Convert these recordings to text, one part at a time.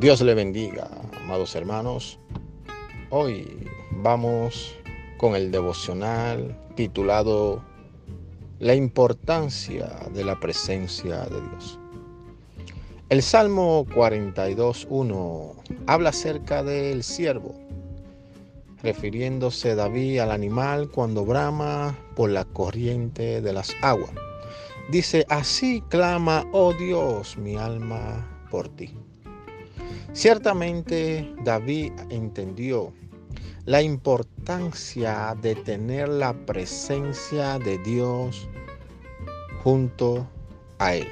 Dios le bendiga, amados hermanos. Hoy vamos con el devocional titulado La importancia de la presencia de Dios. El Salmo 42.1 habla acerca del siervo, refiriéndose David al animal cuando brama por la corriente de las aguas. Dice, así clama, oh Dios, mi alma por ti. Ciertamente David entendió la importancia de tener la presencia de Dios junto a él.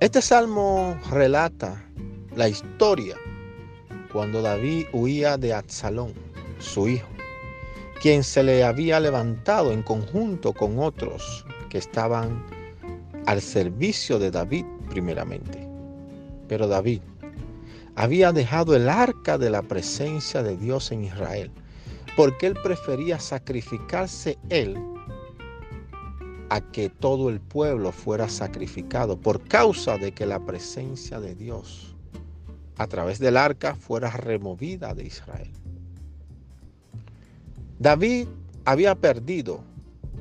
Este salmo relata la historia cuando David huía de Absalón, su hijo, quien se le había levantado en conjunto con otros que estaban al servicio de David primeramente. Pero David había dejado el arca de la presencia de Dios en Israel, porque él prefería sacrificarse él a que todo el pueblo fuera sacrificado por causa de que la presencia de Dios a través del arca fuera removida de Israel. David había perdido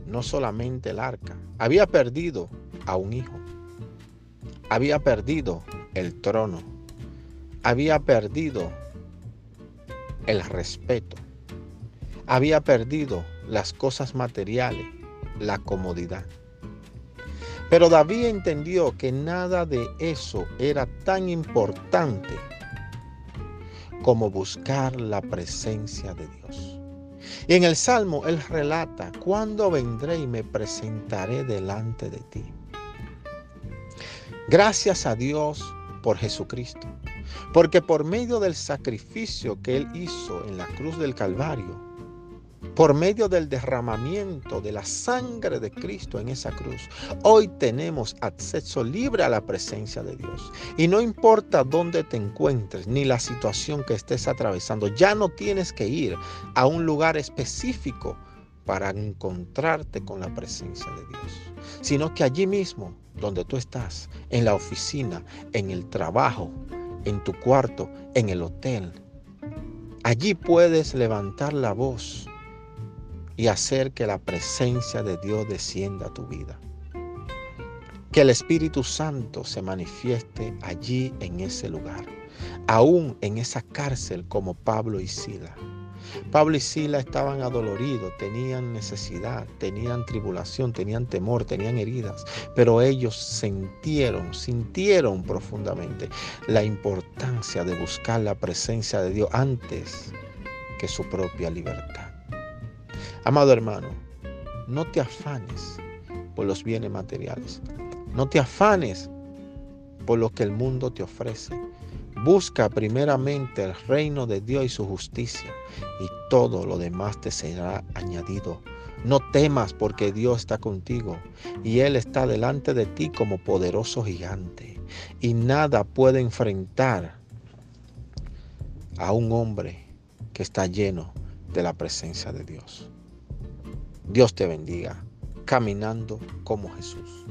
no solamente el arca, había perdido a un hijo, había perdido el trono, había perdido el respeto, había perdido las cosas materiales, la comodidad. Pero David entendió que nada de eso era tan importante como buscar la presencia de Dios. Y en el Salmo él relata, ¿cuándo vendré y me presentaré delante de ti? Gracias a Dios por Jesucristo. Porque por medio del sacrificio que Él hizo en la cruz del Calvario, por medio del derramamiento de la sangre de Cristo en esa cruz, hoy tenemos acceso libre a la presencia de Dios. Y no importa dónde te encuentres ni la situación que estés atravesando, ya no tienes que ir a un lugar específico para encontrarte con la presencia de Dios, sino que allí mismo, donde tú estás, en la oficina, en el trabajo, en tu cuarto, en el hotel, allí puedes levantar la voz y hacer que la presencia de Dios descienda a tu vida. Que el Espíritu Santo se manifieste allí en ese lugar, aún en esa cárcel como Pablo y Sila. Pablo y Sila estaban adoloridos, tenían necesidad, tenían tribulación, tenían temor, tenían heridas, pero ellos sintieron, sintieron profundamente la importancia de buscar la presencia de Dios antes que su propia libertad. Amado hermano, no te afanes por los bienes materiales, no te afanes por lo que el mundo te ofrece. Busca primeramente el reino de Dios y su justicia y todo lo demás te será añadido. No temas porque Dios está contigo y Él está delante de ti como poderoso gigante y nada puede enfrentar a un hombre que está lleno de la presencia de Dios. Dios te bendiga caminando como Jesús.